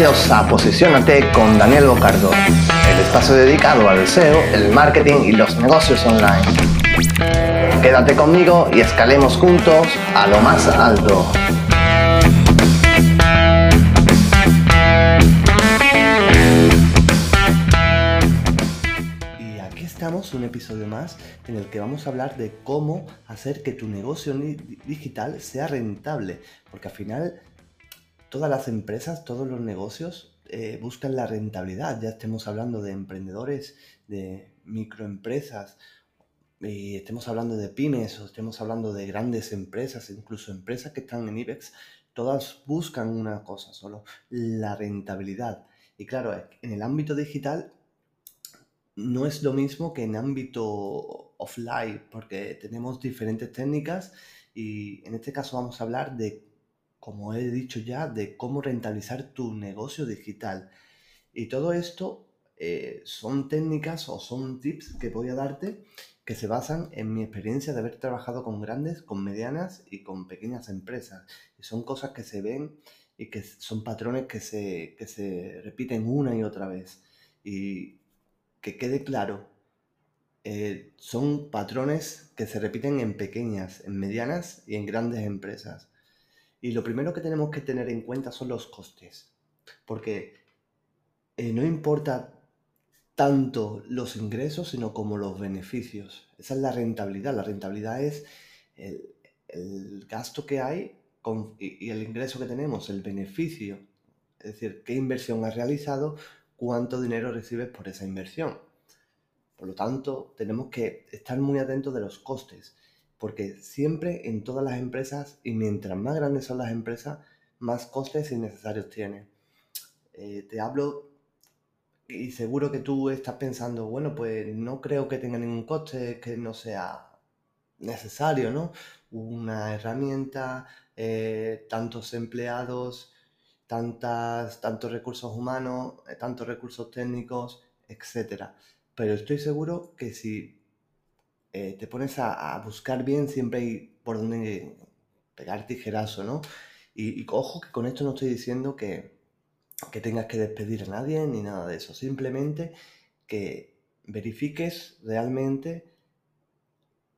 Bienvenidos a Posicionate con Daniel Bocardo, el espacio dedicado al SEO, el marketing y los negocios online. Quédate conmigo y escalemos juntos a lo más alto. Y aquí estamos, un episodio más en el que vamos a hablar de cómo hacer que tu negocio digital sea rentable, porque al final todas las empresas, todos los negocios eh, buscan la rentabilidad. Ya estemos hablando de emprendedores, de microempresas, y estemos hablando de pymes o estemos hablando de grandes empresas, incluso empresas que están en IBEX, todas buscan una cosa solo, la rentabilidad. Y claro, en el ámbito digital no es lo mismo que en ámbito offline, porque tenemos diferentes técnicas y en este caso vamos a hablar de como he dicho ya, de cómo rentabilizar tu negocio digital. Y todo esto eh, son técnicas o son tips que voy a darte que se basan en mi experiencia de haber trabajado con grandes, con medianas y con pequeñas empresas. Y son cosas que se ven y que son patrones que se, que se repiten una y otra vez. Y que quede claro, eh, son patrones que se repiten en pequeñas, en medianas y en grandes empresas. Y lo primero que tenemos que tener en cuenta son los costes, porque eh, no importa tanto los ingresos, sino como los beneficios. Esa es la rentabilidad. La rentabilidad es el, gasto que hay y, y, el ingreso que tenemos, el beneficio. Es decir, qué inversión has realizado, cuánto dinero recibes por esa inversión. Por lo tanto, tenemos que estar muy atentos de los costes porque siempre en todas las empresas, y mientras más grandes son las empresas, más costes innecesarios tienen. Eh, te hablo y seguro que tú estás pensando, bueno, pues no creo que tenga ningún coste que no sea necesario, ¿no? Una herramienta, eh, tantos empleados, tantas, tantos recursos humanos, eh, tantos recursos técnicos, etc. Pero estoy seguro que si eh, te pones a, buscar bien, siempre hay por donde pegar tijerazo, ¿no? Y, ojo que con esto no estoy diciendo que, que tengas que despedir a nadie ni nada de eso, simplemente que verifiques realmente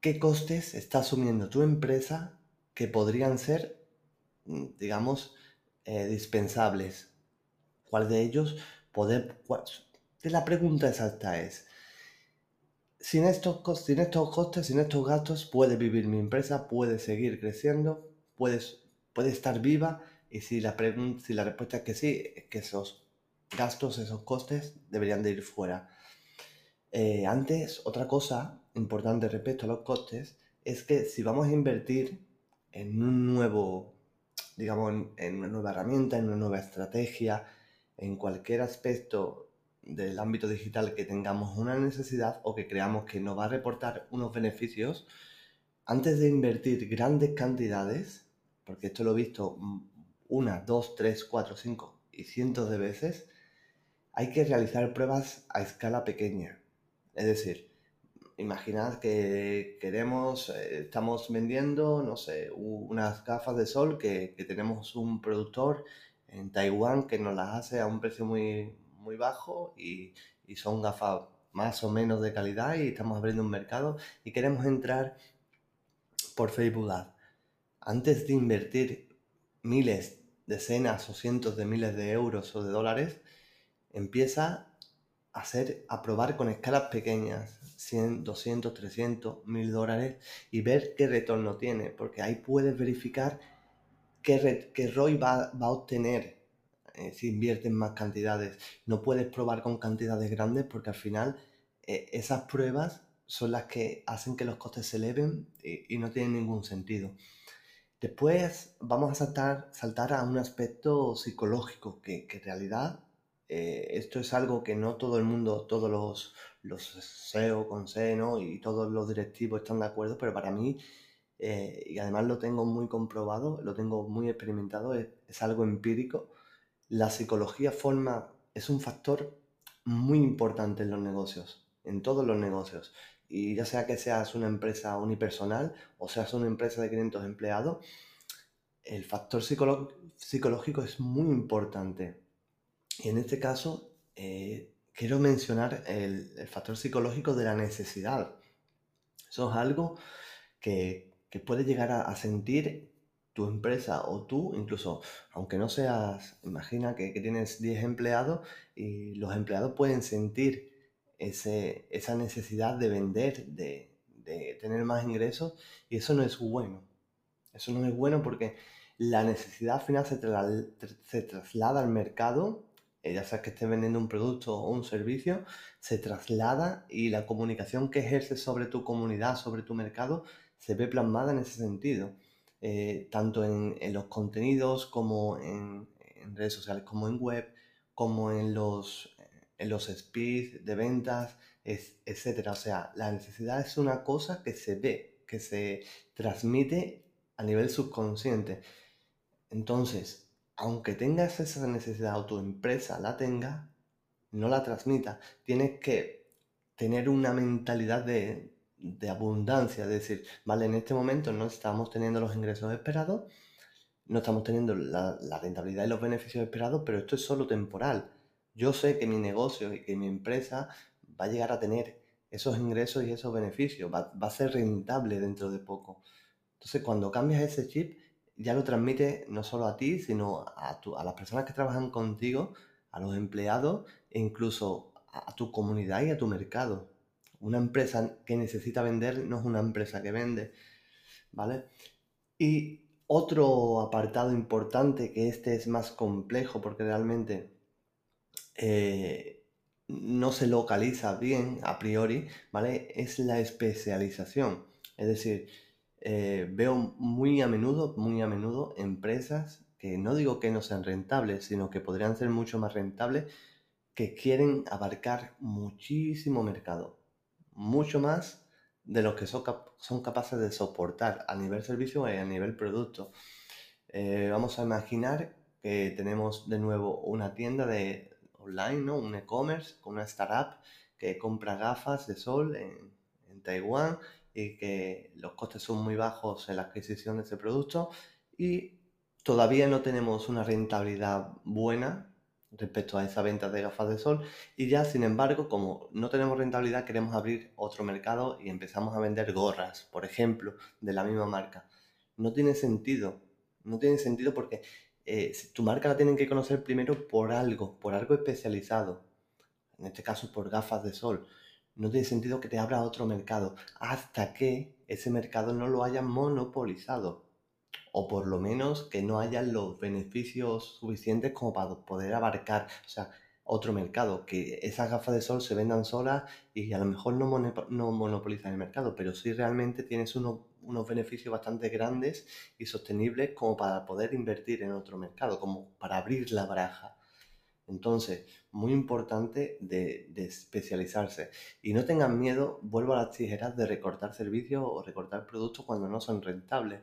qué costes está asumiendo tu empresa que podrían ser, mm, digamos, eh, dispensables. ¿Cuál de ellos poder... la pregunta exacta es, sin estos, costes, sin estos gastos, puede vivir mi empresa, puede seguir creciendo, puede, puede estar viva. Y si la, si la respuesta es que sí, es que esos gastos, esos costes deberían de ir fuera. Eh, antes, otra cosa importante respecto a los costes es que si vamos a invertir en un nuevo, digamos, en una nueva herramienta, en una nueva estrategia, en cualquier aspecto del ámbito digital que tengamos una necesidad o que creamos que nos va a reportar unos beneficios, antes de invertir grandes cantidades, porque esto lo he visto una, dos, tres, cuatro, cinco y cientos de veces, hay que realizar pruebas a escala pequeña. Es decir, imaginad que queremos, eh, estamos vendiendo, no sé, unas gafas de sol que, que tenemos un productor en Taiwán que nos las hace a un precio muy, muy bajo y, son gafas más o menos de calidad y estamos abriendo un mercado y queremos entrar por Facebook. Antes de invertir miles, decenas o cientos de miles de euros o de dólares, empieza a hacer, a probar con escalas pequeñas, 100, 200, 300, 1000 dólares y ver qué retorno tiene, porque ahí puedes verificar qué, qué ROI va, va a obtener eh, si inviertes más cantidades. No puedes probar con cantidades grandes porque al final eh, esas pruebas son las que hacen que los costes se eleven y, no tienen ningún sentido. Después vamos a saltar, saltar a un aspecto psicológico, que, en realidad eh, esto es algo que no todo el mundo, todos los, los SEO con SEO y todos los directivos están de acuerdo, pero para mí, y además lo tengo muy comprobado, lo tengo muy experimentado, es algo empírico, la psicología forma, es un factor muy importante en los negocios, en todos los negocios. Y ya sea que seas una empresa unipersonal o seas una empresa de 500 empleados, el factor psicológico es muy importante. Y en este caso, eh, quiero mencionar el, factor psicológico de la necesidad. Eso es algo que, que puede llegar a, sentir tu empresa o tú, incluso aunque no seas, imagina que, tienes 10 empleados y los empleados pueden sentir ese, esa necesidad de vender, de, de tener más ingresos y eso no es bueno. Eso no es bueno porque la necesidad al final se, se traslada al mercado, eh, ya sea que estés vendiendo un producto o un servicio, se traslada y la comunicación que ejerces sobre tu comunidad, sobre tu mercado, se ve plasmada en ese sentido. Eh, tanto en, los contenidos como en, redes sociales, como en web, como en los, en los speeds de ventas, etc. O sea, la necesidad es una cosa que se ve, que se transmite a nivel subconsciente. Entonces, aunque tengas esa necesidad o tu empresa la tenga, no la transmita. Tienes que tener una mentalidad de, abundancia, es decir, vale, en este momento no estamos teniendo los ingresos esperados, no estamos teniendo la, rentabilidad y los beneficios esperados, pero esto es solo temporal. Yo sé que mi negocio y que mi empresa va a llegar a tener esos ingresos y esos beneficios, va, a ser rentable dentro de poco. Entonces, cuando cambias ese chip, ya lo transmite no solo a ti, sino a las personas que trabajan contigo, a los empleados e incluso a, tu comunidad y a tu mercado. Una empresa que necesita vender no es una empresa que vende, ¿vale? Y otro apartado importante, que este es más complejo porque realmente eh, no se localiza bien a priori, ¿vale? Es la especialización. Es decir, eh, veo muy a menudo, muy a menudo empresas que no digo que no sean rentables, sino que podrían ser mucho más rentables, que quieren abarcar muchísimo mercado, mucho más de lo que son, son capaces de soportar a nivel servicio y a nivel producto. Eh, vamos a imaginar que tenemos de nuevo una tienda de online, ¿no? un e-commerce con una startup que compra gafas de sol en, en Taiwán y que los costes son muy bajos en la adquisición de ese producto y todavía no tenemos una rentabilidad buena respecto a esa venta de gafas de sol. Y ya sin embargo como no tenemos rentabilidad queremos abrir otro mercado y empezamos a vender gorras por ejemplo de la misma marca. No tiene sentido no tiene sentido porque eh, tu marca la tienen que conocer primero por algo por algo especializado. En este caso por gafas de sol. No tiene sentido que te abra otro mercado hasta que ese mercado no lo haya monopolizado. O por lo menos que no haya los beneficios suficientes como para poder abarcar, o sea, otro mercado, que esas gafas de sol se vendan solas y a lo mejor no, no monopolizan el mercado, pero sí realmente tienes unos, unos beneficios bastante grandes y sostenibles como para poder invertir en otro mercado, como para abrir la baraja. Entonces, muy importante de, especializarse. Y no tengan miedo, vuelvo a las tijeras, de recortar servicios o recortar productos cuando no son rentables.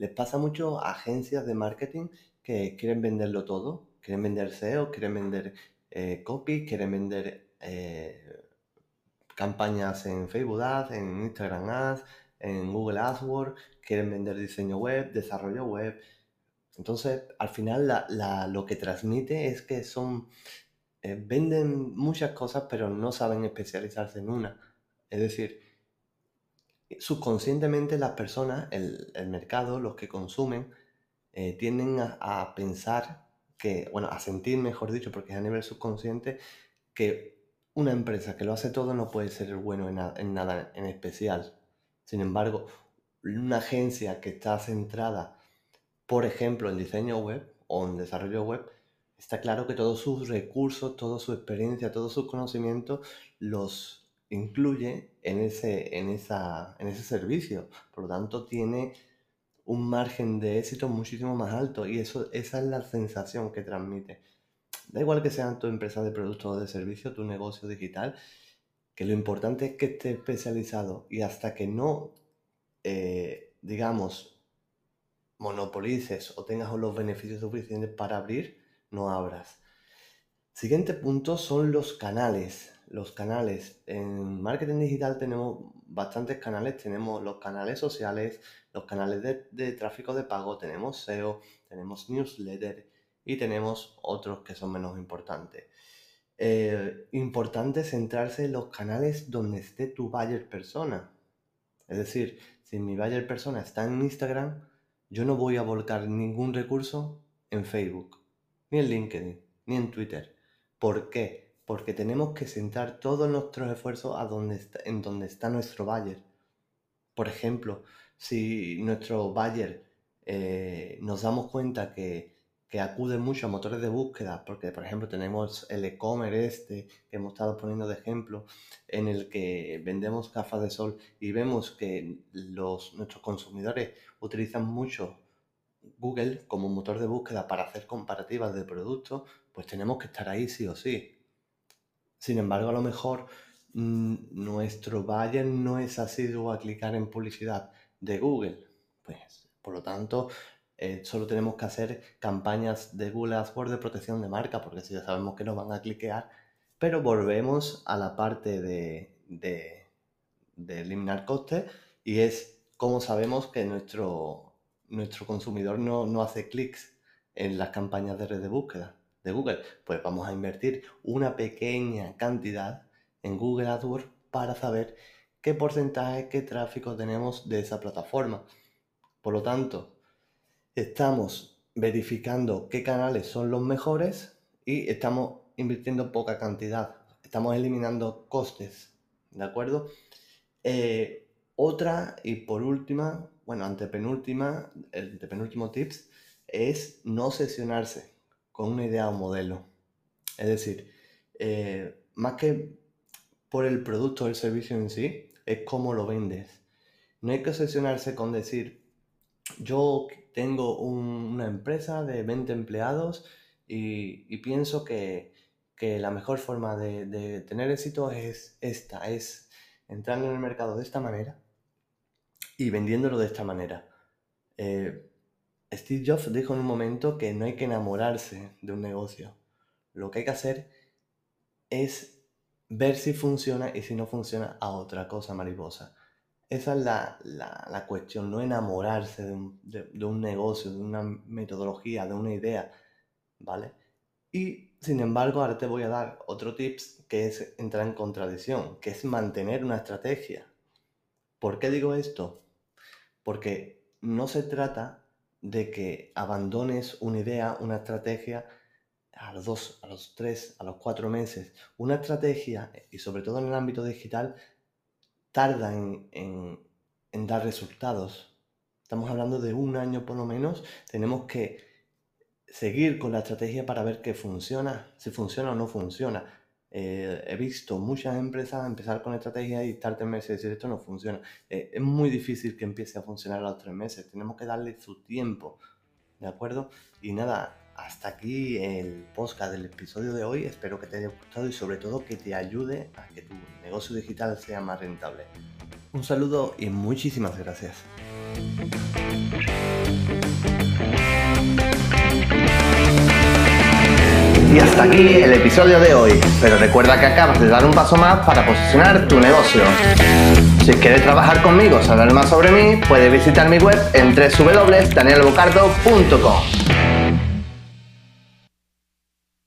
Les pasa mucho a agencias de marketing que quieren venderlo todo. Quieren vender SEO, quieren vender eh, copy, quieren vender eh, campañas en Facebook Ads, en Instagram Ads, en Google AdWords, quieren vender diseño web, desarrollo web, entonces, al final lo que transmite es que son, eh, venden muchas cosas, pero no saben especializarse en una. Es decir, subconscientemente las personas, el, mercado, los que consumen, eh, tienden a, pensar que, bueno, a sentir, mejor dicho, porque es a nivel subconsciente, que una empresa que lo hace todo no puede ser bueno en nada en especial. Sin embargo, una agencia que está centrada por ejemplo, en diseño web o en desarrollo web, está claro que todos sus recursos, toda su experiencia, todos sus conocimientos los incluye en ese, en, esa, en ese servicio. Por lo tanto, tiene un margen de éxito muchísimo más alto y eso, esa es la sensación que transmite. Da igual que sea tu empresa de producto o de servicio, tu negocio digital, que lo importante es que esté especializado y hasta que no, eh, digamos, monopolices o tengas los beneficios suficientes para abrir, no abras. Siguiente punto son los canales. Los canales. En marketing digital tenemos bastantes canales. Tenemos los canales sociales, los canales de, tráfico de pago, tenemos SEO, tenemos newsletter y tenemos otros que son menos importantes. Eh, importante centrarse en los canales donde esté tu buyer persona. Es decir, si mi buyer persona está en Instagram, yo no voy a volcar ningún recurso en Facebook, ni en LinkedIn, ni en Twitter. ¿Por qué? Porque tenemos que centrar todos nuestros esfuerzos a donde en donde está nuestro buyer. Por ejemplo, si nuestro buyer eh, nos damos cuenta que, acude mucho a motores de búsqueda, porque por ejemplo tenemos el e-commerce este que hemos estado poniendo de ejemplo, en el que vendemos gafas de sol y vemos que nuestros consumidores utilizan mucho Google como motor de búsqueda para hacer comparativas de productos, pues tenemos que estar ahí sí o sí. Sin embargo, a lo mejor mm, nuestro buyer no es asiduo a clicar en publicidad de Google. Pues, por lo tanto, eh, solo tenemos que hacer campañas de Google AdWords de protección de marca, porque si ya sabemos que nos van a cliquear, pero volvemos a la parte de, de, eliminar costes y es cómo sabemos que nuestro nuestro consumidor no, hace clics en las campañas de red de búsqueda de Google, pues vamos a invertir una pequeña cantidad en Google AdWords para saber qué porcentaje, qué tráfico tenemos de esa plataforma. Por lo tanto, estamos verificando qué canales son los mejores y estamos invirtiendo poca cantidad. Estamos eliminando costes. ¿De acuerdo? Eh, otra y por última, bueno, antepenúltima, el penúltimo tips es no obsesionarse con una idea o modelo. Es decir, eh, más que por el producto o el servicio en sí, es cómo lo vendes. No hay que obsesionarse con decir, yo tengo una empresa de 20 empleados y, pienso que, la mejor forma de, tener éxito es esta, es entrando en el mercado de esta manera y vendiéndolo de esta manera. Eh, Steve Jobs dijo en un momento que no hay que enamorarse de un negocio. Lo que hay que hacer es ver si funciona y si no funciona a otra cosa mariposa. Esa es la, cuestión, no enamorarse de un, de un, negocio, de una metodología, de una idea, ¿vale? Y sin embargo, ahora te voy a dar otro tips que es entrar en contradicción, que es mantener una estrategia. ¿Por qué digo esto? Porque no se trata de que abandones una idea, una estrategia a los dos, a los tres, a los cuatro meses. Una estrategia, y sobre todo en el ámbito digital, tarda en, dar resultados. Estamos hablando de un año por lo menos. Tenemos que seguir con la estrategia para ver qué funciona, si funciona o no funciona. Eh, he visto muchas empresas empezar con estrategias y estar tres meses y decir esto no funciona. Eh, es muy difícil que empiece a funcionar a los tres meses. Tenemos que darle su tiempo. ¿De acuerdo? Y nada, hasta aquí el podcast del episodio de hoy. Espero que te haya gustado y sobre todo que te ayude a que tu negocio digital sea más rentable. Un saludo y muchísimas gracias. Y hasta aquí el episodio de hoy, pero recuerda que acabas de dar un paso más para posicionar tu negocio. Si quieres trabajar conmigo, saber más sobre mí, puedes visitar mi web en www.danielbocardo.com.